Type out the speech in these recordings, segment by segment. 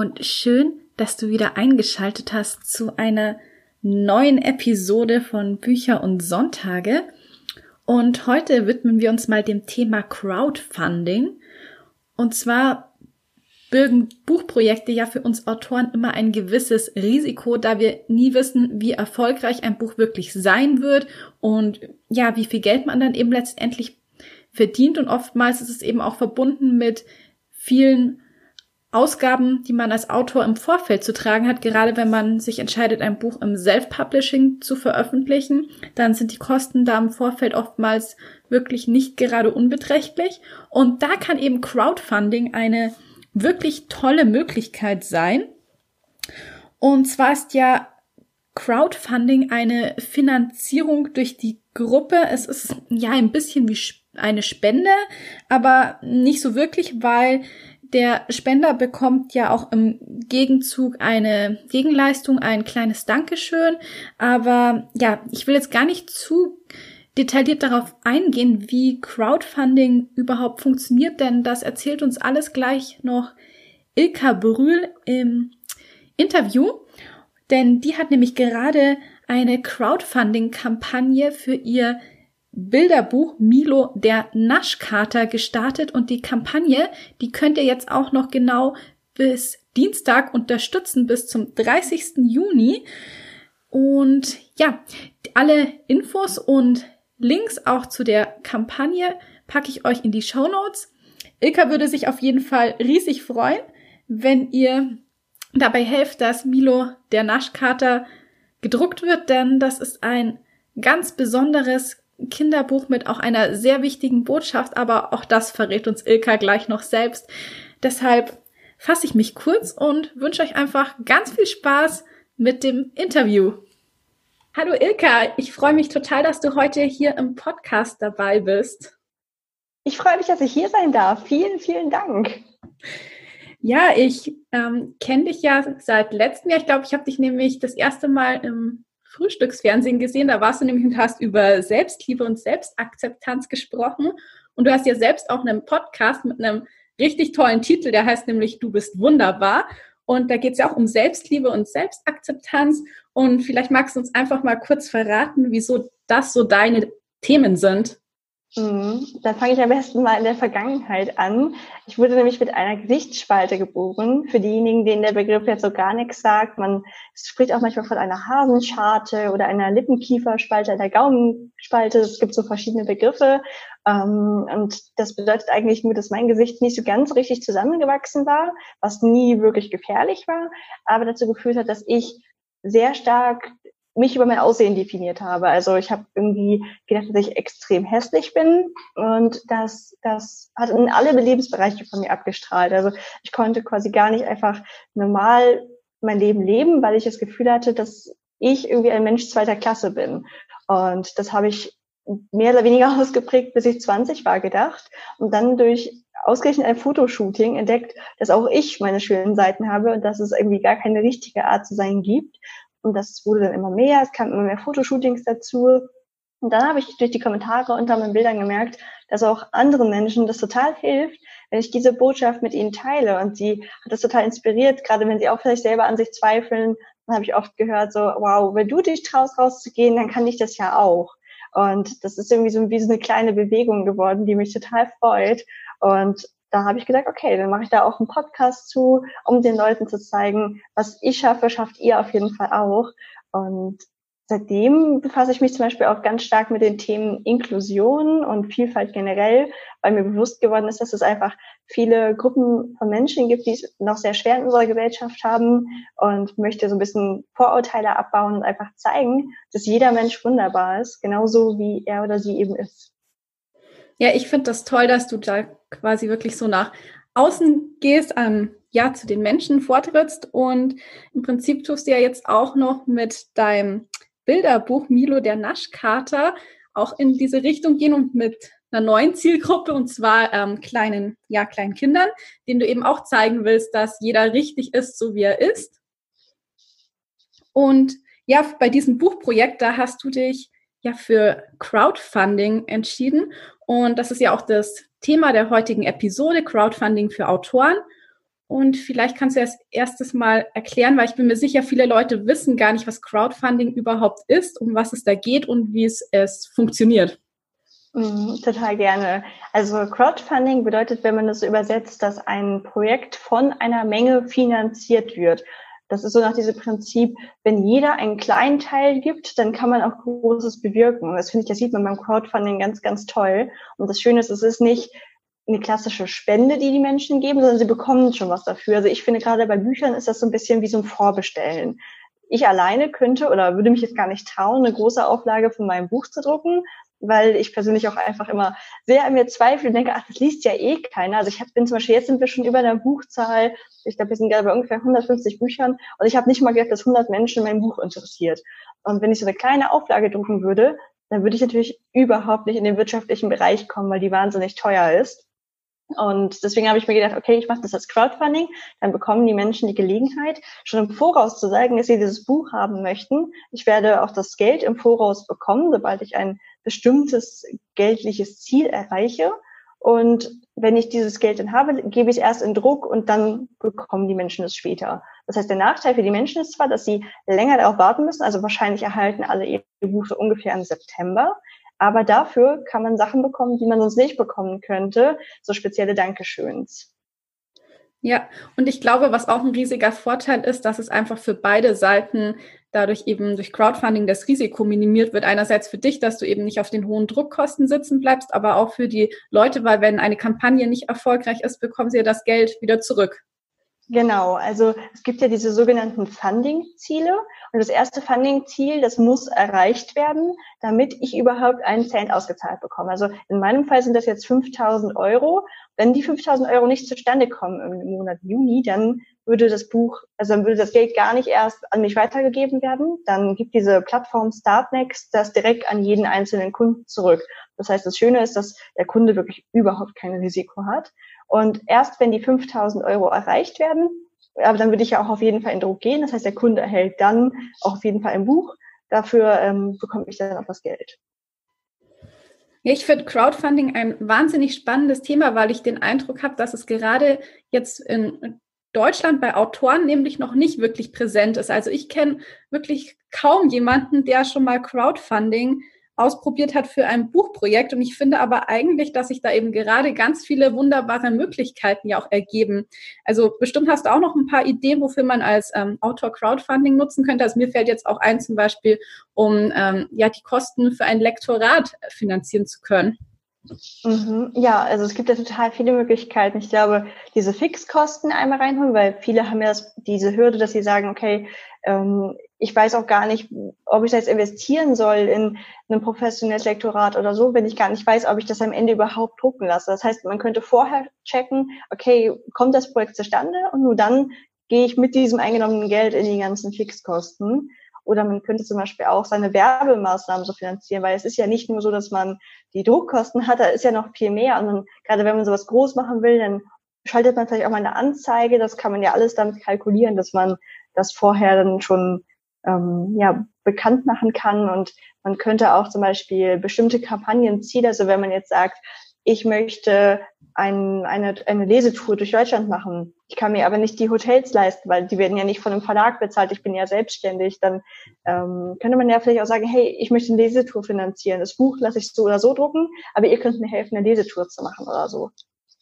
Und schön, dass du wieder eingeschaltet hast zu einer neuen Episode von Bücher und Sonntage. Und heute widmen wir uns mal dem Thema Crowdfunding. Und zwar birgen Buchprojekte ja für uns Autoren immer ein gewisses Risiko, da wir nie wissen, wie erfolgreich ein Buch wirklich sein wird und ja, wie viel Geld man dann eben letztendlich verdient. Und oftmals ist es eben auch verbunden mit vielen Ausgaben, die man als Autor im Vorfeld zu tragen hat, gerade wenn man sich entscheidet, ein Buch im Self-Publishing zu veröffentlichen, dann sind die Kosten da im Vorfeld oftmals wirklich nicht gerade unbeträchtlich. Und da kann eben Crowdfunding eine wirklich tolle Möglichkeit sein. Und zwar ist ja Crowdfunding eine Finanzierung durch die Gruppe. Es ist ja ein bisschen wie eine Spende, aber nicht so wirklich, weil der Spender bekommt ja auch im Gegenzug eine Gegenleistung, ein kleines Dankeschön. Aber ja, ich will jetzt gar nicht zu detailliert darauf eingehen, wie Crowdfunding überhaupt funktioniert, denn das erzählt uns alles gleich noch Ilka Brühl im Interview. Denn die hat nämlich gerade eine Crowdfunding-Kampagne für ihr Bilderbuch Milo der Naschkater gestartet und die Kampagne, die könnt ihr jetzt auch noch genau bis Dienstag unterstützen, bis zum 30. Juni. Und ja, alle Infos und Links auch zu der Kampagne packe ich euch in die Show Notes. Ilka würde sich auf jeden Fall riesig freuen, wenn ihr dabei helft, dass Milo der Naschkater gedruckt wird, denn das ist ein ganz besonderes Kinderbuch mit auch einer sehr wichtigen Botschaft, aber auch das verrät uns Ilka gleich noch selbst. Deshalb fasse ich mich kurz und wünsche euch einfach ganz viel Spaß mit dem Interview. Hallo Ilka, ich freue mich total, dass du heute hier im Podcast dabei bist. Ich freue mich, dass ich hier sein darf. Vielen, vielen Dank. Ja, ich ähm, kenne dich ja seit letztem Jahr. Ich glaube, ich habe dich nämlich das erste Mal im Frühstücksfernsehen gesehen. Da warst du nämlich und hast über Selbstliebe und Selbstakzeptanz gesprochen. Und du hast ja selbst auch einen Podcast mit einem richtig tollen Titel, der heißt nämlich Du bist wunderbar. Und da geht es ja auch um Selbstliebe und Selbstakzeptanz. Und vielleicht magst du uns einfach mal kurz verraten, wieso das so deine Themen sind. Mhm. Dann fange ich am besten mal in der Vergangenheit an. Ich wurde nämlich mit einer Gesichtsspalte geboren. Für diejenigen, denen der Begriff jetzt so gar nichts sagt, man spricht auch manchmal von einer Hasenscharte oder einer Lippenkieferspalte, einer Gaumenspalte. Es gibt so verschiedene Begriffe. Ähm, und das bedeutet eigentlich nur, dass mein Gesicht nicht so ganz richtig zusammengewachsen war, was nie wirklich gefährlich war, aber dazu geführt hat, dass ich sehr stark mich über mein Aussehen definiert habe. Also ich habe irgendwie gedacht, dass ich extrem hässlich bin und das, das hat in alle Lebensbereiche von mir abgestrahlt. Also ich konnte quasi gar nicht einfach normal mein Leben leben, weil ich das Gefühl hatte, dass ich irgendwie ein Mensch zweiter Klasse bin. Und das habe ich mehr oder weniger ausgeprägt, bis ich 20 war, gedacht. Und dann durch ausgerechnet ein Fotoshooting entdeckt, dass auch ich meine schönen Seiten habe und dass es irgendwie gar keine richtige Art zu sein gibt. Und das wurde dann immer mehr, es kamen immer mehr Fotoshootings dazu. Und dann habe ich durch die Kommentare unter meinen Bildern gemerkt, dass auch anderen Menschen das total hilft, wenn ich diese Botschaft mit ihnen teile. Und sie hat das total inspiriert, gerade wenn sie auch vielleicht selber an sich zweifeln. Dann habe ich oft gehört, so, wow, wenn du dich traust, rauszugehen, dann kann ich das ja auch. Und das ist irgendwie so wie so eine kleine Bewegung geworden, die mich total freut. Und da habe ich gesagt, okay, dann mache ich da auch einen Podcast zu, um den Leuten zu zeigen, was ich schaffe, schafft ihr auf jeden Fall auch. Und seitdem befasse ich mich zum Beispiel auch ganz stark mit den Themen Inklusion und Vielfalt generell, weil mir bewusst geworden ist, dass es einfach viele Gruppen von Menschen gibt, die es noch sehr schwer in unserer Gesellschaft haben und möchte so ein bisschen Vorurteile abbauen und einfach zeigen, dass jeder Mensch wunderbar ist, genauso wie er oder sie eben ist. Ja, ich finde das toll, dass du da quasi wirklich so nach außen gehst, ähm, ja, zu den Menschen vortrittst und im Prinzip tust du ja jetzt auch noch mit deinem Bilderbuch Milo der Naschkater auch in diese Richtung gehen und mit einer neuen Zielgruppe und zwar ähm, kleinen, ja, kleinen Kindern, denen du eben auch zeigen willst, dass jeder richtig ist, so wie er ist. Und ja, bei diesem Buchprojekt, da hast du dich ja für Crowdfunding entschieden. Und das ist ja auch das Thema der heutigen Episode, Crowdfunding für Autoren. Und vielleicht kannst du das erstes mal erklären, weil ich bin mir sicher, viele Leute wissen gar nicht, was Crowdfunding überhaupt ist, um was es da geht und wie es, es funktioniert. Mm, total gerne. Also Crowdfunding bedeutet, wenn man das übersetzt, dass ein Projekt von einer Menge finanziert wird. Das ist so nach diesem Prinzip, wenn jeder einen kleinen Teil gibt, dann kann man auch Großes bewirken. Und das finde ich, das sieht man beim Crowdfunding ganz, ganz toll. Und das Schöne ist, es ist nicht eine klassische Spende, die die Menschen geben, sondern sie bekommen schon was dafür. Also ich finde gerade bei Büchern ist das so ein bisschen wie so ein Vorbestellen. Ich alleine könnte oder würde mich jetzt gar nicht trauen, eine große Auflage von meinem Buch zu drucken, weil ich persönlich auch einfach immer sehr an mir zweifle und denke, ach, das liest ja eh keiner. Also ich hab, bin zum Beispiel, jetzt sind wir schon über der Buchzahl, ich glaube, wir sind gerade bei ungefähr 150 Büchern und ich habe nicht mal gedacht, dass 100 Menschen mein Buch interessiert. Und wenn ich so eine kleine Auflage drucken würde, dann würde ich natürlich überhaupt nicht in den wirtschaftlichen Bereich kommen, weil die wahnsinnig teuer ist. Und deswegen habe ich mir gedacht, okay, ich mache das als Crowdfunding, dann bekommen die Menschen die Gelegenheit, schon im Voraus zu sagen, dass sie dieses Buch haben möchten. Ich werde auch das Geld im Voraus bekommen, sobald ich ein bestimmtes geldliches Ziel erreiche. Und wenn ich dieses Geld dann habe, gebe ich es erst in Druck und dann bekommen die Menschen es später. Das heißt, der Nachteil für die Menschen ist zwar, dass sie länger darauf warten müssen, also wahrscheinlich erhalten alle ihr Buch ungefähr im September, aber dafür kann man Sachen bekommen, die man sonst nicht bekommen könnte, so spezielle Dankeschöns. Ja, und ich glaube, was auch ein riesiger Vorteil ist, dass es einfach für beide Seiten dadurch eben durch Crowdfunding das Risiko minimiert wird. Einerseits für dich, dass du eben nicht auf den hohen Druckkosten sitzen bleibst, aber auch für die Leute, weil wenn eine Kampagne nicht erfolgreich ist, bekommen sie ja das Geld wieder zurück. Genau, also es gibt ja diese sogenannten Funding-Ziele. Und das erste Funding-Ziel, das muss erreicht werden, damit ich überhaupt einen Cent ausgezahlt bekomme. Also in meinem Fall sind das jetzt 5000 Euro. Wenn die 5000 Euro nicht zustande kommen im Monat Juni, dann würde das Buch, also dann würde das Geld gar nicht erst an mich weitergegeben werden. Dann gibt diese Plattform Startnext das direkt an jeden einzelnen Kunden zurück. Das heißt, das Schöne ist, dass der Kunde wirklich überhaupt kein Risiko hat. Und erst wenn die 5000 Euro erreicht werden, aber dann würde ich ja auch auf jeden Fall in Druck gehen. Das heißt, der Kunde erhält dann auch auf jeden Fall ein Buch. Dafür ähm, bekomme ich dann auch das Geld. Ich finde Crowdfunding ein wahnsinnig spannendes Thema, weil ich den Eindruck habe, dass es gerade jetzt in Deutschland bei Autoren nämlich noch nicht wirklich präsent ist. Also ich kenne wirklich kaum jemanden, der schon mal Crowdfunding ausprobiert hat für ein Buchprojekt. Und ich finde aber eigentlich, dass sich da eben gerade ganz viele wunderbare Möglichkeiten ja auch ergeben. Also bestimmt hast du auch noch ein paar Ideen, wofür man als ähm, Autor Crowdfunding nutzen könnte. Also mir fällt jetzt auch ein, zum Beispiel, um ähm, ja die Kosten für ein Lektorat finanzieren zu können. Mhm. Ja, also es gibt ja total viele Möglichkeiten. Ich glaube, diese Fixkosten einmal reinholen, weil viele haben ja diese Hürde, dass sie sagen, okay, ähm, ich weiß auch gar nicht, ob ich da jetzt investieren soll in ein professionelles Lektorat oder so, wenn ich gar nicht weiß, ob ich das am Ende überhaupt drucken lasse. Das heißt, man könnte vorher checken, okay, kommt das Projekt zustande und nur dann gehe ich mit diesem eingenommenen Geld in die ganzen Fixkosten. Oder man könnte zum Beispiel auch seine Werbemaßnahmen so finanzieren, weil es ist ja nicht nur so, dass man die Druckkosten hat, da ist ja noch viel mehr. Und dann, gerade wenn man sowas groß machen will, dann schaltet man vielleicht auch mal eine Anzeige. Das kann man ja alles damit kalkulieren, dass man das vorher dann schon ähm, ja, bekannt machen kann. Und man könnte auch zum Beispiel bestimmte Kampagnenziele, also wenn man jetzt sagt, ich möchte ein, eine, eine Lesetour durch Deutschland machen. Ich kann mir aber nicht die Hotels leisten, weil die werden ja nicht von einem Verlag bezahlt. Ich bin ja selbstständig. Dann ähm, könnte man ja vielleicht auch sagen, hey, ich möchte eine Lesetour finanzieren. Das Buch lasse ich so oder so drucken, aber ihr könnt mir helfen, eine Lesetour zu machen oder so.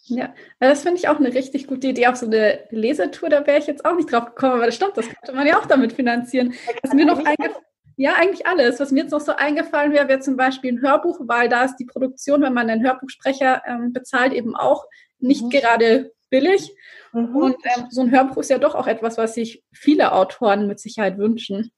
Ja, das finde ich auch eine richtig gute Idee. Auch so eine Lesetour, da wäre ich jetzt auch nicht drauf gekommen, aber das stimmt, das könnte man ja auch damit finanzieren. Was mir noch eingefallen ja, eigentlich alles. Was mir jetzt noch so eingefallen wäre, wäre zum Beispiel ein Hörbuch, weil da ist die Produktion, wenn man einen Hörbuchsprecher ähm, bezahlt, eben auch nicht mhm. gerade billig. Mhm. Und ähm, so ein Hörbuch ist ja doch auch etwas, was sich viele Autoren mit Sicherheit wünschen.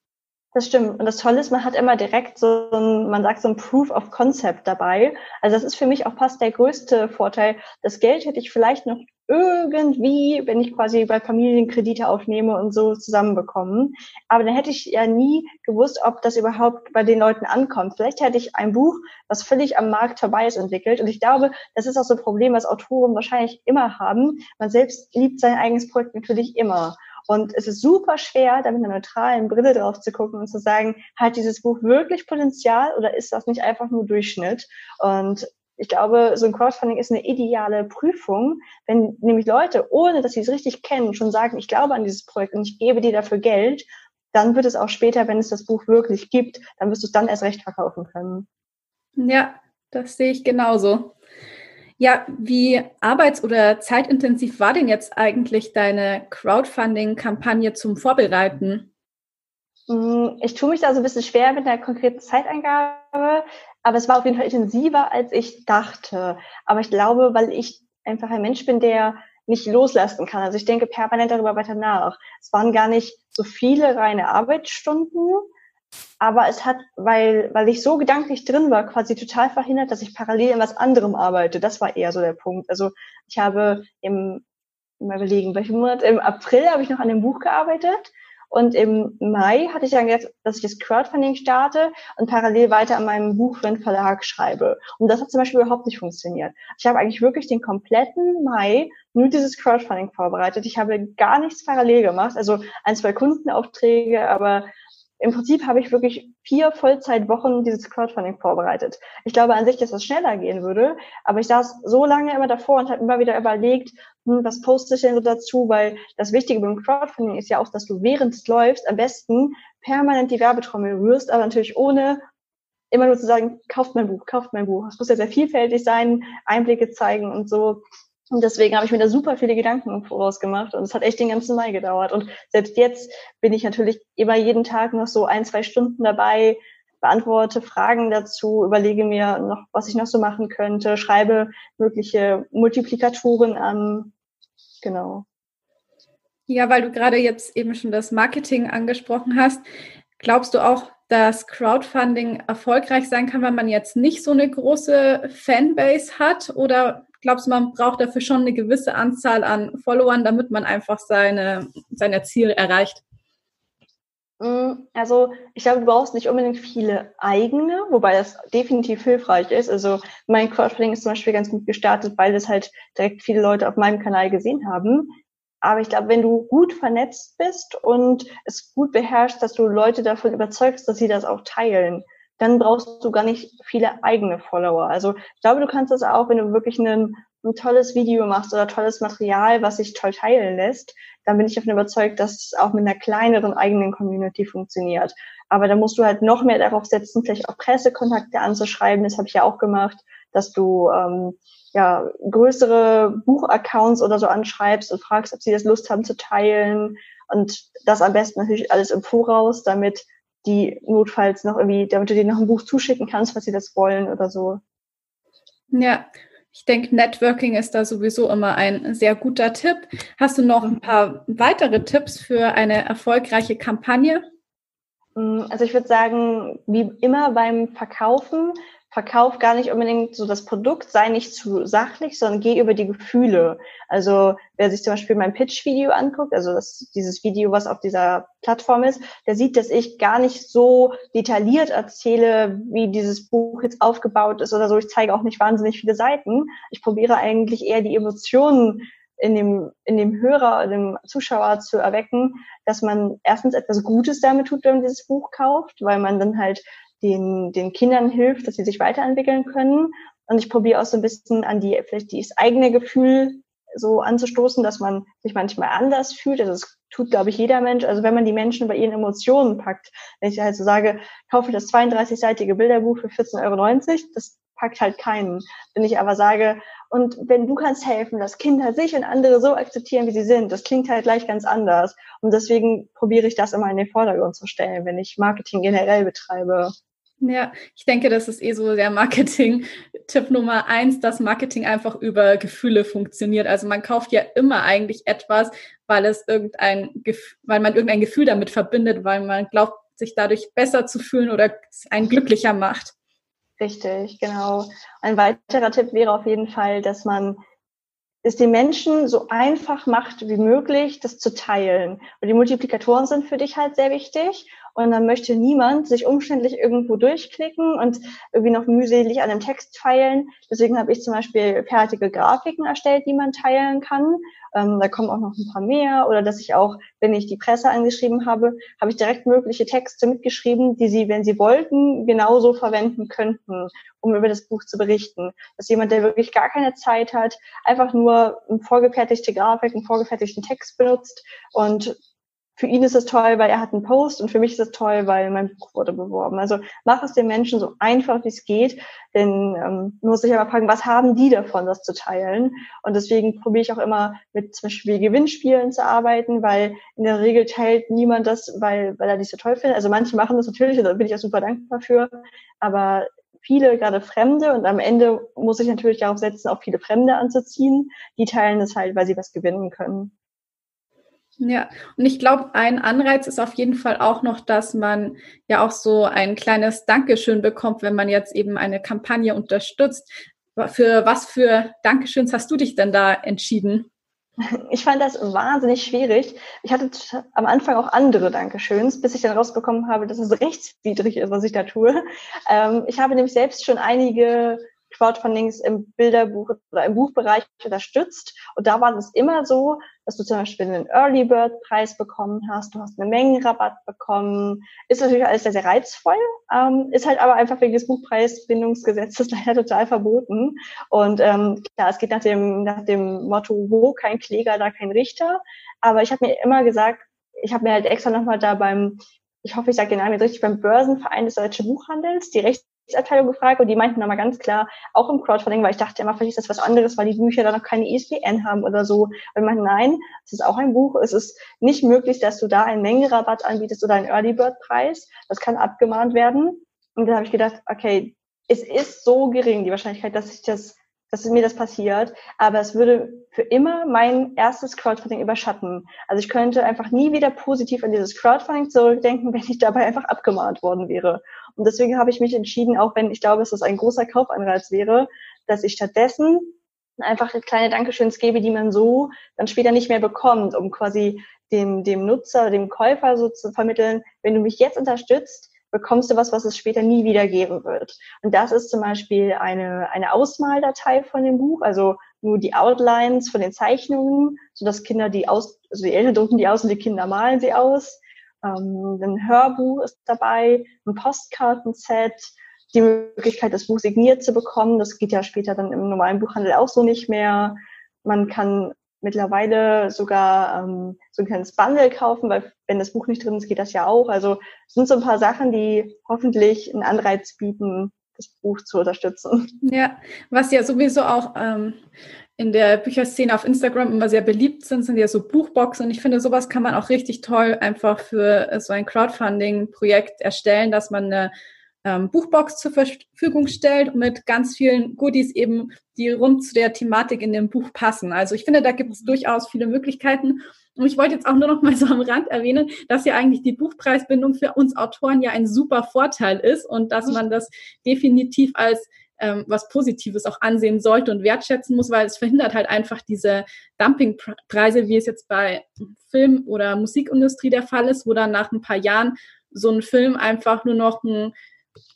Das stimmt. Und das Tolle ist, man hat immer direkt so ein, man sagt so ein Proof of Concept dabei. Also das ist für mich auch fast der größte Vorteil. Das Geld hätte ich vielleicht noch irgendwie, wenn ich quasi bei Familien Kredite aufnehme und so zusammenbekommen. Aber dann hätte ich ja nie gewusst, ob das überhaupt bei den Leuten ankommt. Vielleicht hätte ich ein Buch, was völlig am Markt vorbei ist, entwickelt. Und ich glaube, das ist auch so ein Problem, was Autoren wahrscheinlich immer haben. Man selbst liebt sein eigenes Projekt natürlich immer. Und es ist super schwer, da mit einer neutralen Brille drauf zu gucken und zu sagen, hat dieses Buch wirklich Potenzial oder ist das nicht einfach nur Durchschnitt? Und ich glaube, so ein Crowdfunding ist eine ideale Prüfung, wenn nämlich Leute, ohne dass sie es richtig kennen, schon sagen, ich glaube an dieses Projekt und ich gebe dir dafür Geld, dann wird es auch später, wenn es das Buch wirklich gibt, dann wirst du es dann erst recht verkaufen können. Ja, das sehe ich genauso. Ja, wie arbeits- oder zeitintensiv war denn jetzt eigentlich deine Crowdfunding-Kampagne zum Vorbereiten? Mm, ich tue mich da so ein bisschen schwer mit einer konkreten Zeitangabe, aber es war auf jeden Fall intensiver, als ich dachte. Aber ich glaube, weil ich einfach ein Mensch bin, der nicht loslassen kann. Also ich denke permanent darüber weiter nach. Es waren gar nicht so viele reine Arbeitsstunden, aber es hat, weil, weil ich so gedanklich drin war, quasi total verhindert, dass ich parallel in was anderem arbeite. Das war eher so der Punkt. Also ich habe im, mal überlegen, welchen Monat, im April habe ich noch an dem Buch gearbeitet und im Mai hatte ich dann gesagt, dass ich das Crowdfunding starte und parallel weiter an meinem Buch für den Verlag schreibe. Und das hat zum Beispiel überhaupt nicht funktioniert. Ich habe eigentlich wirklich den kompletten Mai nur dieses Crowdfunding vorbereitet. Ich habe gar nichts parallel gemacht, also ein, zwei Kundenaufträge, aber im Prinzip habe ich wirklich vier Vollzeitwochen dieses Crowdfunding vorbereitet. Ich glaube an sich, dass das schneller gehen würde, aber ich saß so lange immer davor und habe immer wieder überlegt, hm, was poste ich denn so dazu, weil das Wichtige beim Crowdfunding ist ja auch, dass du während es läuft am besten permanent die Werbetrommel rührst, aber natürlich ohne immer nur zu sagen, kauft mein Buch, kauft mein Buch. Es muss ja sehr vielfältig sein, Einblicke zeigen und so. Und deswegen habe ich mir da super viele Gedanken voraus gemacht und es hat echt den ganzen Mai gedauert. Und selbst jetzt bin ich natürlich immer jeden Tag noch so ein, zwei Stunden dabei, beantworte Fragen dazu, überlege mir noch, was ich noch so machen könnte, schreibe mögliche Multiplikatoren an. Genau. Ja, weil du gerade jetzt eben schon das Marketing angesprochen hast. Glaubst du auch, dass Crowdfunding erfolgreich sein kann, wenn man jetzt nicht so eine große Fanbase hat? Oder glaubst du, man braucht dafür schon eine gewisse Anzahl an Followern, damit man einfach seine, seine Ziele erreicht? Mm, also ich glaube, du brauchst nicht unbedingt viele eigene, wobei das definitiv hilfreich ist. Also mein Crowdfunding ist zum Beispiel ganz gut gestartet, weil das halt direkt viele Leute auf meinem Kanal gesehen haben. Aber ich glaube, wenn du gut vernetzt bist und es gut beherrschst, dass du Leute davon überzeugst, dass sie das auch teilen, dann brauchst du gar nicht viele eigene Follower. Also ich glaube, du kannst das auch, wenn du wirklich ein, ein tolles Video machst oder tolles Material, was sich toll teilen lässt, dann bin ich davon überzeugt, dass es auch mit einer kleineren eigenen Community funktioniert. Aber da musst du halt noch mehr darauf setzen, vielleicht auch Pressekontakte anzuschreiben. Das habe ich ja auch gemacht, dass du ähm, ja größere Buchaccounts oder so anschreibst und fragst, ob sie das Lust haben zu teilen. Und das am besten natürlich alles im Voraus, damit die notfalls noch irgendwie, damit du dir noch ein Buch zuschicken kannst, was sie das wollen oder so. Ja, ich denke, Networking ist da sowieso immer ein sehr guter Tipp. Hast du noch ein paar weitere Tipps für eine erfolgreiche Kampagne? Mm, also ich würde sagen, wie immer beim Verkaufen, verkauf gar nicht unbedingt so das Produkt, sei nicht zu sachlich, sondern geh über die Gefühle. Also wer sich zum Beispiel mein Pitch-Video anguckt, also das, dieses Video, was auf dieser Plattform ist, der sieht, dass ich gar nicht so detailliert erzähle, wie dieses Buch jetzt aufgebaut ist oder so. Ich zeige auch nicht wahnsinnig viele Seiten. Ich probiere eigentlich eher die Emotionen in dem, in dem Hörer, in dem Zuschauer zu erwecken, dass man erstens etwas Gutes damit tut, wenn man dieses Buch kauft, weil man dann halt den, den Kindern hilft, dass sie sich weiterentwickeln können. Und ich probiere auch so ein bisschen an die, vielleicht das eigene Gefühl so anzustoßen, dass man sich manchmal anders fühlt. Also das tut, glaube ich, jeder Mensch. Also wenn man die Menschen bei ihren Emotionen packt, wenn ich halt so sage, kaufe das 32-seitige Bilderbuch für 14,90 Euro, das packt halt keinen. Wenn ich aber sage, und wenn du kannst helfen, dass Kinder sich und andere so akzeptieren, wie sie sind, das klingt halt gleich ganz anders. Und deswegen probiere ich das immer in den Vordergrund zu stellen, wenn ich Marketing generell betreibe. Ja, ich denke, das ist eh so der Marketing-Tipp Nummer eins, dass Marketing einfach über Gefühle funktioniert. Also man kauft ja immer eigentlich etwas, weil es irgendein, weil man irgendein Gefühl damit verbindet, weil man glaubt, sich dadurch besser zu fühlen oder einen glücklicher macht. Richtig, genau. Ein weiterer Tipp wäre auf jeden Fall, dass man es den Menschen so einfach macht wie möglich, das zu teilen. Und die Multiplikatoren sind für dich halt sehr wichtig. Und dann möchte niemand sich umständlich irgendwo durchklicken und irgendwie noch mühselig an einem Text feilen. Deswegen habe ich zum Beispiel fertige Grafiken erstellt, die man teilen kann. Ähm, da kommen auch noch ein paar mehr. Oder dass ich auch, wenn ich die Presse angeschrieben habe, habe ich direkt mögliche Texte mitgeschrieben, die sie, wenn sie wollten, genauso verwenden könnten, um über das Buch zu berichten. Dass jemand, der wirklich gar keine Zeit hat, einfach nur eine vorgefertigte Grafik, einen vorgefertigten Text benutzt und für ihn ist es toll, weil er hat einen Post und für mich ist es toll, weil mein Buch wurde beworben. Also mach es den Menschen so einfach, wie es geht, denn ähm, muss ich aber fragen, was haben die davon, das zu teilen? Und deswegen probiere ich auch immer mit zum Beispiel Gewinnspielen zu arbeiten, weil in der Regel teilt niemand das, weil, weil er nicht so toll findet. Also manche machen das natürlich, und da bin ich auch super dankbar für, aber viele, gerade Fremde, und am Ende muss ich natürlich darauf setzen, auch viele Fremde anzuziehen, die teilen es halt, weil sie was gewinnen können. Ja, und ich glaube, ein Anreiz ist auf jeden Fall auch noch, dass man ja auch so ein kleines Dankeschön bekommt, wenn man jetzt eben eine Kampagne unterstützt. Für was für Dankeschöns hast du dich denn da entschieden? Ich fand das wahnsinnig schwierig. Ich hatte am Anfang auch andere Dankeschöns, bis ich dann rausbekommen habe, dass es rechtswidrig ist, was ich da tue. Ähm, ich habe nämlich selbst schon einige Crowdfundings im Bilderbuch oder im Buchbereich unterstützt. Und da war es immer so, dass du zum Beispiel einen Early Bird Preis bekommen hast, du hast einen Mengenrabatt bekommen. Ist natürlich alles sehr, sehr reizvoll, ähm, ist halt aber einfach wegen des Buchpreisbindungsgesetzes leider total verboten. Und ähm, klar, es geht nach dem, nach dem Motto, wo kein Kläger, da kein Richter. Aber ich habe mir immer gesagt, ich habe mir halt extra nochmal da beim ich hoffe, ich sage den Namen jetzt richtig, beim Börsenverein des Deutschen Buchhandels, die Rechts Abteilung gefragt und die meinten nochmal ganz klar, auch im Crowdfunding, weil ich dachte immer, vielleicht ist das was anderes, weil die Bücher da noch keine ISBN haben oder so. Und man, nein, es ist auch ein Buch. Es ist nicht möglich, dass du da einen Mengenrabatt anbietest oder einen Early Bird Preis. Das kann abgemahnt werden. Und da habe ich gedacht, okay, es ist so gering, die Wahrscheinlichkeit, dass ich das dass mir das passiert, aber es würde für immer mein erstes Crowdfunding überschatten. Also ich könnte einfach nie wieder positiv an dieses Crowdfunding zurückdenken, wenn ich dabei einfach abgemahnt worden wäre. Und deswegen habe ich mich entschieden, auch wenn ich glaube, dass das ein großer Kaufanreiz wäre, dass ich stattdessen einfach kleine Dankeschöns gebe, die man so dann später nicht mehr bekommt, um quasi dem, dem Nutzer, dem Käufer so zu vermitteln, wenn du mich jetzt unterstützt, bekommst du was, was es später nie wieder geben wird. Und das ist zum Beispiel eine, eine Ausmaldatei von dem Buch, also nur die Outlines von den Zeichnungen, so dass Kinder die aus, also die Eltern drucken die aus und die Kinder malen sie aus. Ähm, ein Hörbuch ist dabei, ein Postkartenset, die Möglichkeit, das Buch signiert zu bekommen. Das geht ja später dann im normalen Buchhandel auch so nicht mehr. Man kann mittlerweile sogar ähm, so ein kleines Bundle kaufen, weil wenn das Buch nicht drin ist, geht das ja auch. Also sind so ein paar Sachen, die hoffentlich einen Anreiz bieten, das Buch zu unterstützen. Ja, was ja sowieso auch ähm, in der Bücherszene auf Instagram immer sehr beliebt sind, sind ja so Buchboxen. Und ich finde, sowas kann man auch richtig toll einfach für so ein Crowdfunding-Projekt erstellen, dass man eine ähm, Buchbox zur Verfügung stellt mit ganz vielen Goodies eben, die rund zu der Thematik in dem Buch passen. Also ich finde, da gibt es durchaus viele Möglichkeiten. Und ich wollte jetzt auch nur noch mal so am Rand erwähnen, dass ja eigentlich die Buchpreisbindung für uns Autoren ja ein super Vorteil ist und dass man das definitiv als ähm, was Positives auch ansehen sollte und wertschätzen muss, weil es verhindert halt einfach diese Dumpingpreise, wie es jetzt bei Film- oder Musikindustrie der Fall ist, wo dann nach ein paar Jahren so ein Film einfach nur noch ein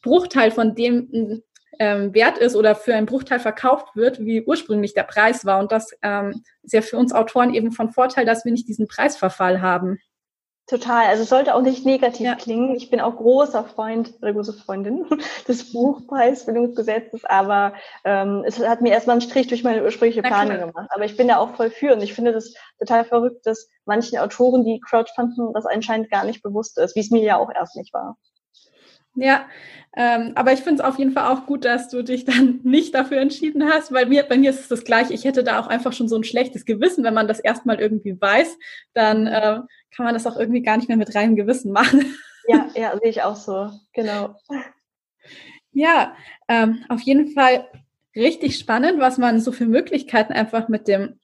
Bruchteil von dem ähm, wert ist oder für einen Bruchteil verkauft wird, wie ursprünglich der Preis war. Und das ähm, ist ja für uns Autoren eben von Vorteil, dass wir nicht diesen Preisverfall haben. Total. Also es sollte auch nicht negativ ja. klingen. Ich bin auch großer Freund oder große Freundin des Buchpreisbildungsgesetzes, aber ähm, es hat mir erstmal einen Strich durch meine ursprüngliche Planung gemacht. Aber ich bin da auch voll für und ich finde das total verrückt, dass manchen Autoren, die Crowdfunden, das anscheinend gar nicht bewusst ist, wie es mir ja auch erst nicht war. Ja, ähm, aber ich finde es auf jeden Fall auch gut, dass du dich dann nicht dafür entschieden hast, weil mir, bei mir ist es das gleiche. Ich hätte da auch einfach schon so ein schlechtes Gewissen, wenn man das erstmal irgendwie weiß, dann äh, kann man das auch irgendwie gar nicht mehr mit reinem Gewissen machen. Ja, ja, sehe ich auch so, genau. Ja, ähm, auf jeden Fall richtig spannend, was man so für Möglichkeiten einfach mit dem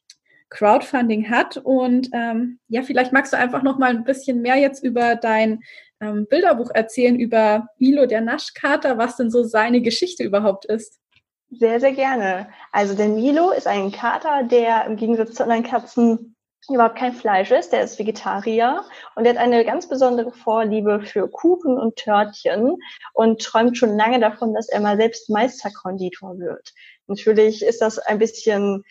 Crowdfunding hat. Und ähm, ja, vielleicht magst du einfach noch mal ein bisschen mehr jetzt über dein ähm, Bilderbuch erzählen über Milo, der Naschkater, was denn so seine Geschichte überhaupt ist? Sehr, sehr gerne. Also der Milo ist ein Kater, der im Gegensatz zu anderen Katzen überhaupt kein Fleisch ist. Der ist Vegetarier und der hat eine ganz besondere Vorliebe für Kuchen und Törtchen und träumt schon lange davon, dass er mal selbst Meisterkonditor wird. Natürlich ist das ein bisschen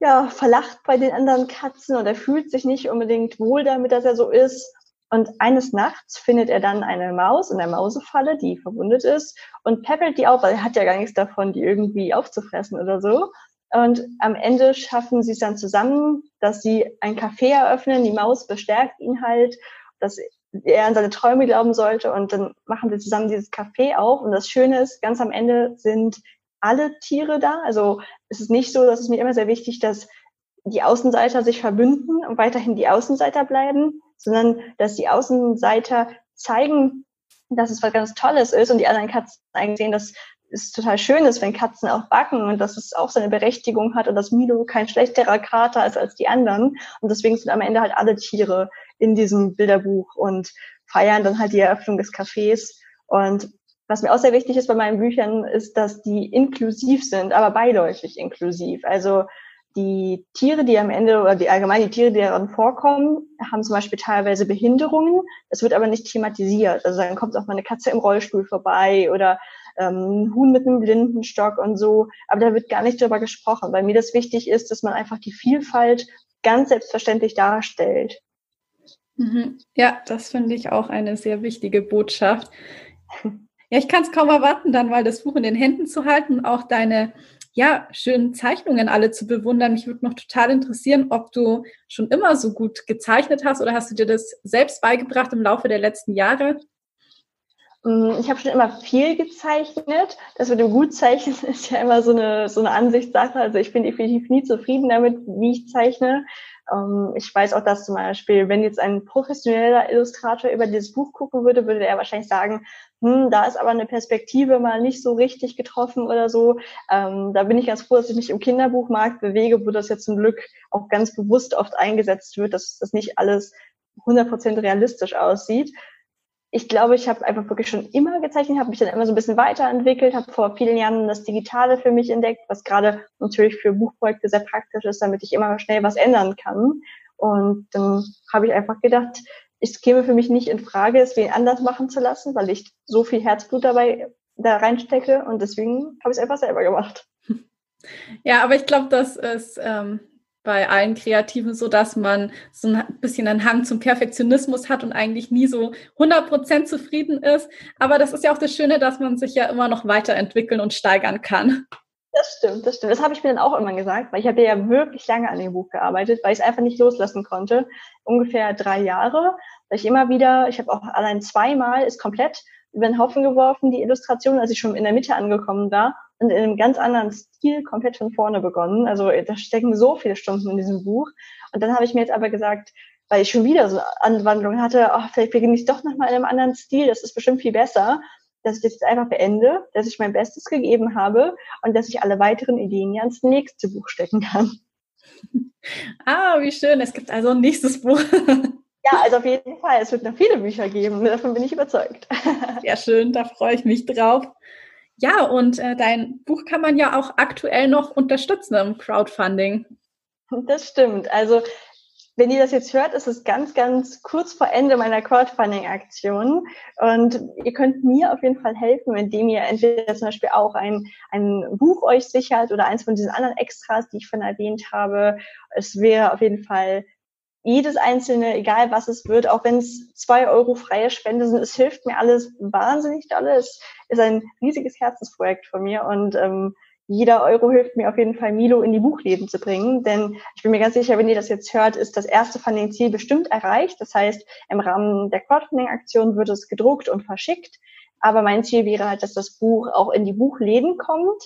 ja, verlacht bei den anderen Katzen und er fühlt sich nicht unbedingt wohl damit, dass er so ist. Und eines Nachts findet er dann eine Maus in der Mausefalle, die verwundet ist und peppelt die auf, weil er hat ja gar nichts davon, die irgendwie aufzufressen oder so. Und am Ende schaffen sie es dann zusammen, dass sie ein Café eröffnen. Die Maus bestärkt ihn halt, dass er an seine Träume glauben sollte. Und dann machen sie zusammen dieses Café auf. Und das Schöne ist, ganz am Ende sind alle Tiere da. Also es ist nicht so, dass es mir immer sehr wichtig, dass die Außenseiter sich verbünden und weiterhin die Außenseiter bleiben, sondern dass die Außenseiter zeigen, dass es was ganz Tolles ist und die anderen Katzen eigentlich sehen, dass es total schön ist, wenn Katzen auch backen und dass es auch seine Berechtigung hat und dass Milo kein schlechterer Kater ist als die anderen. Und deswegen sind am Ende halt alle Tiere in diesem Bilderbuch und feiern dann halt die Eröffnung des Cafés. Und was mir auch sehr wichtig ist bei meinen Büchern, ist, dass die inklusiv sind, aber beiläufig inklusiv. Also die Tiere, die am Ende oder die allgemein die Tiere, die daran vorkommen, haben zum Beispiel teilweise Behinderungen. Das wird aber nicht thematisiert. Also dann kommt auch mal eine Katze im Rollstuhl vorbei oder ähm, ein Huhn mit einem Blindenstock und so. Aber da wird gar nicht drüber gesprochen, weil mir das wichtig ist, dass man einfach die Vielfalt ganz selbstverständlich darstellt. Mhm. Ja, das finde ich auch eine sehr wichtige Botschaft. Ja, ich kann es kaum erwarten, dann mal das Buch in den Händen zu halten und auch deine ja, schönen Zeichnungen alle zu bewundern. Mich würde noch total interessieren, ob du schon immer so gut gezeichnet hast oder hast du dir das selbst beigebracht im Laufe der letzten Jahre? Mm, ich habe schon immer viel gezeichnet. Das mit dem Gutzeichnen ist ja immer so eine, so eine Ansichtssache. Also ich bin definitiv nie zufrieden damit, wie ich zeichne. Ähm, ich weiß auch, dass zum Beispiel, wenn jetzt ein professioneller Illustrator über dieses Buch gucken würde, würde er wahrscheinlich sagen, hm, da ist aber eine Perspektive mal nicht so richtig getroffen oder so. Ähm, da bin ich ganz froh, dass ich mich im Kinderbuchmarkt bewege, wo das jetzt zum Glück auch ganz bewusst oft eingesetzt wird, dass das nicht alles 100% realistisch aussieht ich glaube, ich habe einfach wirklich schon immer gezeichnet, habe mich dann immer so ein bisschen weiterentwickelt, habe vor vielen Jahren das Digitale für mich entdeckt, was gerade natürlich für Buchprojekte sehr praktisch ist, damit ich immer schnell was ändern kann. Und dann habe ich einfach gedacht, es käme für mich nicht in Frage, es wen anders machen zu lassen, weil ich so viel Herzblut dabei da reinstecke und deswegen habe ich es einfach selber gemacht. Ja, aber ich glaube, das ist ähm, bei allen Kreativen so, dass man so ein bisschen einen Hang zum Perfektionismus hat und eigentlich nie so 100% zufrieden ist. Aber das ist ja auch das Schöne, dass man sich ja immer noch weiterentwickeln und steigern kann. Das stimmt, das stimmt. Das habe ich mir dann auch immer gesagt, weil ich habe ja wirklich lange an dem Buch gearbeitet, weil ich es einfach nicht loslassen konnte. Ungefähr drei Jahre, weil ich immer wieder, ich habe auch allein zweimal ist komplett über den Haufen geworfen, die Illustration, als ich schon in der Mitte angekommen war und in einem ganz anderen Stil komplett von vorne begonnen. Also da stecken so viele Stunden in diesem Buch. Und dann habe ich mir jetzt aber gesagt, weil ich schon wieder so Anwandlung hatte, oh, vielleicht beginne ich doch nochmal in einem anderen Stil, das ist bestimmt viel besser, dass ich das jetzt einfach beende, dass ich mein Bestes gegeben habe und dass ich alle weiteren Ideen ja ins nächste Buch stecken kann. Ah, wie schön. Es gibt also ein nächstes Buch. Ja, also auf jeden Fall. Es wird noch viele Bücher geben. Davon bin ich überzeugt. Sehr schön, da freue ich mich drauf. Ja, und äh, dein Buch kann man ja auch aktuell noch unterstützen im Crowdfunding. Das stimmt. Also wenn ihr das jetzt hört, ist es ganz, ganz kurz vor Ende meiner Crowdfunding-Aktion. Und ihr könnt mir auf jeden Fall helfen, indem ihr entweder zum Beispiel auch ein, ein Buch euch sichert oder eins von diesen anderen Extras, die ich von erwähnt habe. Es wäre auf jeden Fall jedes einzelne, egal was es wird, auch wenn es zwei Euro freie Spende sind, es hilft mir alles wahnsinnig dolle. Es ist ein riesiges Herzensprojekt von mir und ähm, jeder Euro hilft mir auf jeden Fall, Milo in die Buchläden zu bringen. Denn ich bin mir ganz sicher, wenn ihr das jetzt hört, ist das erste Funding-Ziel bestimmt erreicht. Das heißt, im Rahmen der Crowdfunding-Aktion wird es gedruckt und verschickt. Aber mein Ziel wäre halt, dass das Buch auch in die Buchläden kommt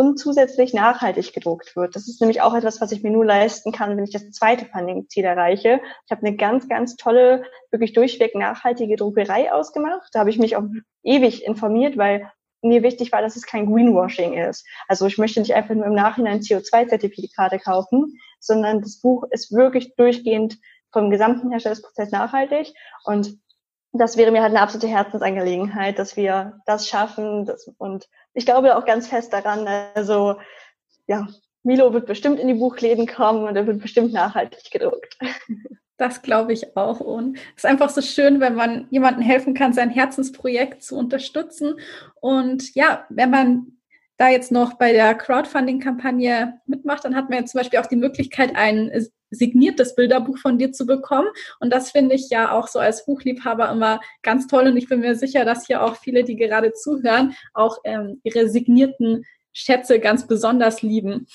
und zusätzlich nachhaltig gedruckt wird. Das ist nämlich auch etwas, was ich mir nur leisten kann, wenn ich das zweite Funding-Ziel erreiche. Ich habe eine ganz, ganz tolle, wirklich durchweg nachhaltige Druckerei ausgemacht. Da habe ich mich auch ewig informiert, weil mir wichtig war, dass es kein Greenwashing ist. Also ich möchte nicht einfach nur im Nachhinein CO2-Zertifikate kaufen, sondern das Buch ist wirklich durchgehend vom gesamten Herstellungsprozess nachhaltig und das wäre mir halt eine absolute Herzensangelegenheit, dass wir das schaffen. Das, und ich glaube auch ganz fest daran, also ja, Milo wird bestimmt in die Buchläden kommen und er wird bestimmt nachhaltig gedruckt. Das glaube ich auch. Und es ist einfach so schön, wenn man jemandem helfen kann, sein Herzensprojekt zu unterstützen. Und ja, wenn man da jetzt noch bei der Crowdfunding-Kampagne mitmacht, dann hat man jetzt zum Beispiel auch die Möglichkeit, ein signiertes Bilderbuch von dir zu bekommen. Und das finde ich ja auch so als Buchliebhaber immer ganz toll. Und ich bin mir sicher, dass hier auch viele, die gerade zuhören, auch ähm, ihre signierten Schätze ganz besonders lieben.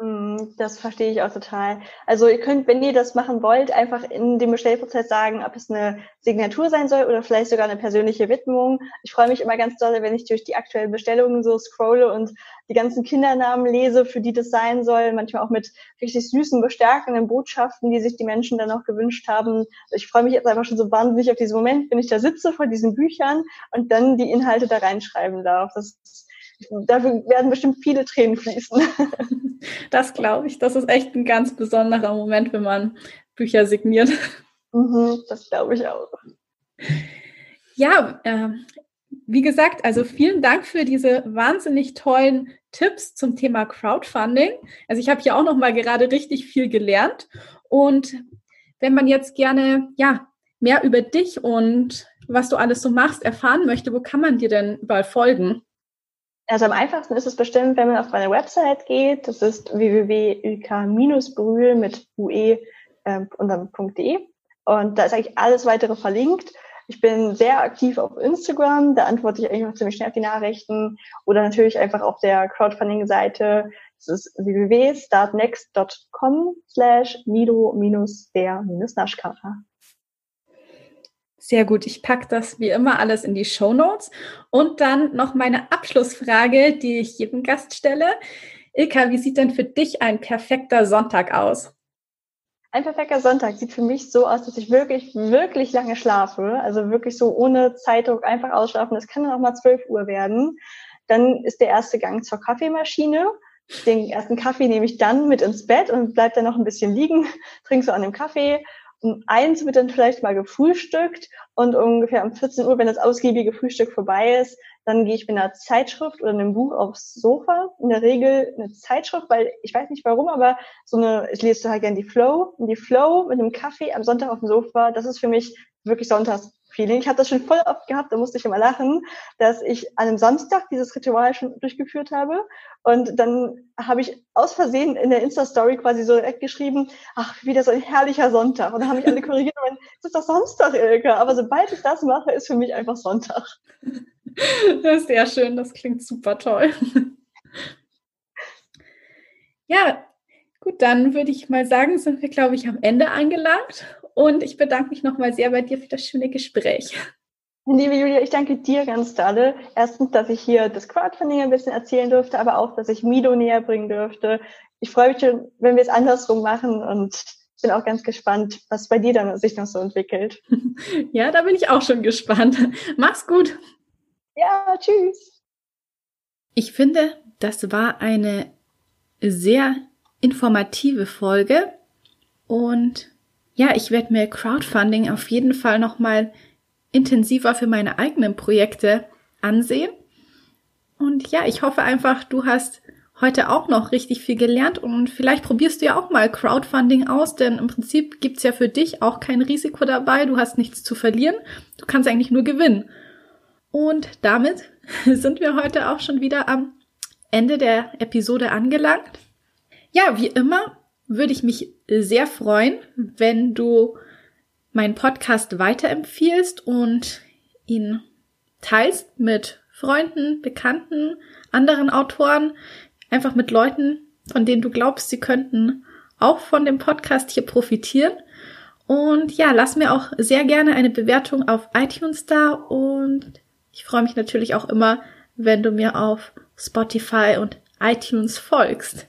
Mm, das verstehe ich auch total. Also ihr könnt, wenn ihr das machen wollt, einfach in dem Bestellprozess sagen, ob es eine Signatur sein soll oder vielleicht sogar eine persönliche Widmung. Ich freue mich immer ganz doll, wenn ich durch die aktuellen Bestellungen so scrolle und die ganzen Kindernamen lese, für die das sein soll. Manchmal auch mit richtig süßen, bestärkenden Botschaften, die sich die Menschen dann auch gewünscht haben. Ich freue mich jetzt einfach schon so wahnsinnig auf diesen Moment, wenn ich da sitze vor diesen Büchern und dann die Inhalte da reinschreiben darf. Das dafür werden bestimmt viele Tränen fließen. Das glaube ich. Das ist echt ein ganz besonderer Moment, wenn man Bücher signiert. Mhm, das glaube ich auch. Ja, äh, wie gesagt, also vielen Dank für diese wahnsinnig tollen Tipps zum Thema Crowdfunding. Also ich habe hier auch noch mal gerade richtig viel gelernt und wenn man jetzt gerne ja mehr über dich und was du alles so machst erfahren möchte, wo kann man dir denn überall folgen? Also am einfachsten ist es bestimmt, wenn man auf meine Website geht. Das ist www.uk-brühl mit ue äh, und dann .de. Und da ist eigentlich alles weitere verlinkt. Ich bin sehr aktiv auf Instagram, da antworte ich eigentlich auch ziemlich schnell auf die Nachrichten oder natürlich einfach auf der Crowdfunding-Seite. Das ist www.startnext.com slash mido-der-naschkater. Sehr gut. Ich packe das wie immer alles in die Show Notes. Und dann noch meine Abschlussfrage, die ich jedem Gast stelle. Ilka, wie sieht denn für dich ein perfekter Sonntag aus? Ein perfekter Sonntag sieht für mich so aus, dass ich wirklich, wirklich lange schlafe. Also wirklich so ohne Zeitdruck einfach ausschlafen. Das kann dann auch mal 12 Uhr werden. Dann ist der erste Gang zur Kaffeemaschine. Den ersten Kaffee nehme ich dann mit ins Bett und bleib dann noch ein bisschen liegen, trinke so an dem Kaffee um eins wird dann vielleicht mal gefrühstückt und ungefähr um 14 Uhr, wenn das ausgiebige Frühstück vorbei ist, dann gehe ich mit einer Zeitschrift oder einem Buch aufs Sofa. In der Regel eine Zeitschrift, weil ich weiß nicht warum, aber so eine, ich lese halt gerne die Flow. Und die Flow mit einem Kaffee am Sonntag auf dem Sofa, das ist für mich wirklich sonntags Feeling. Ich habe das schon voll oft gehabt, da musste ich immer lachen, dass ich an einem Samstag dieses Ritual schon durchgeführt habe. Und dann habe ich aus Versehen in der Insta-Story quasi so direkt geschrieben, ach, wieder so ein herrlicher Sonntag. Und dann haben mich alle korrigiert und es ist doch Samstag, Ilke. Aber sobald ich das mache, ist für mich einfach Sonntag. Das ist sehr schön, das klingt super toll. Ja, gut, dann würde ich mal sagen, sind wir, glaube ich, am Ende angelangt. Und ich bedanke mich nochmal sehr bei dir für das schöne Gespräch. Liebe Julia, ich danke dir ganz dolle. Erstens, dass ich hier das Crowdfunding ein bisschen erzählen durfte, aber auch, dass ich Mido näher bringen durfte. Ich freue mich schon, wenn wir es andersrum machen und bin auch ganz gespannt, was bei dir dann sich noch so entwickelt. Ja, da bin ich auch schon gespannt. Mach's gut. Ja, tschüss. Ich finde, das war eine sehr informative Folge und ja, ich werde mir Crowdfunding auf jeden Fall nochmal intensiver für meine eigenen Projekte ansehen. Und ja, ich hoffe einfach, du hast heute auch noch richtig viel gelernt und vielleicht probierst du ja auch mal Crowdfunding aus, denn im Prinzip gibt's ja für dich auch kein Risiko dabei, du hast nichts zu verlieren, du kannst eigentlich nur gewinnen. Und damit sind wir heute auch schon wieder am Ende der Episode angelangt. Ja, wie immer würde ich mich sehr freuen, wenn du meinen Podcast weiterempfiehlst und ihn teilst mit Freunden, Bekannten, anderen Autoren, einfach mit Leuten, von denen du glaubst, sie könnten auch von dem Podcast hier profitieren. Und ja, lass mir auch sehr gerne eine Bewertung auf iTunes da und ich freue mich natürlich auch immer, wenn du mir auf Spotify und iTunes folgst.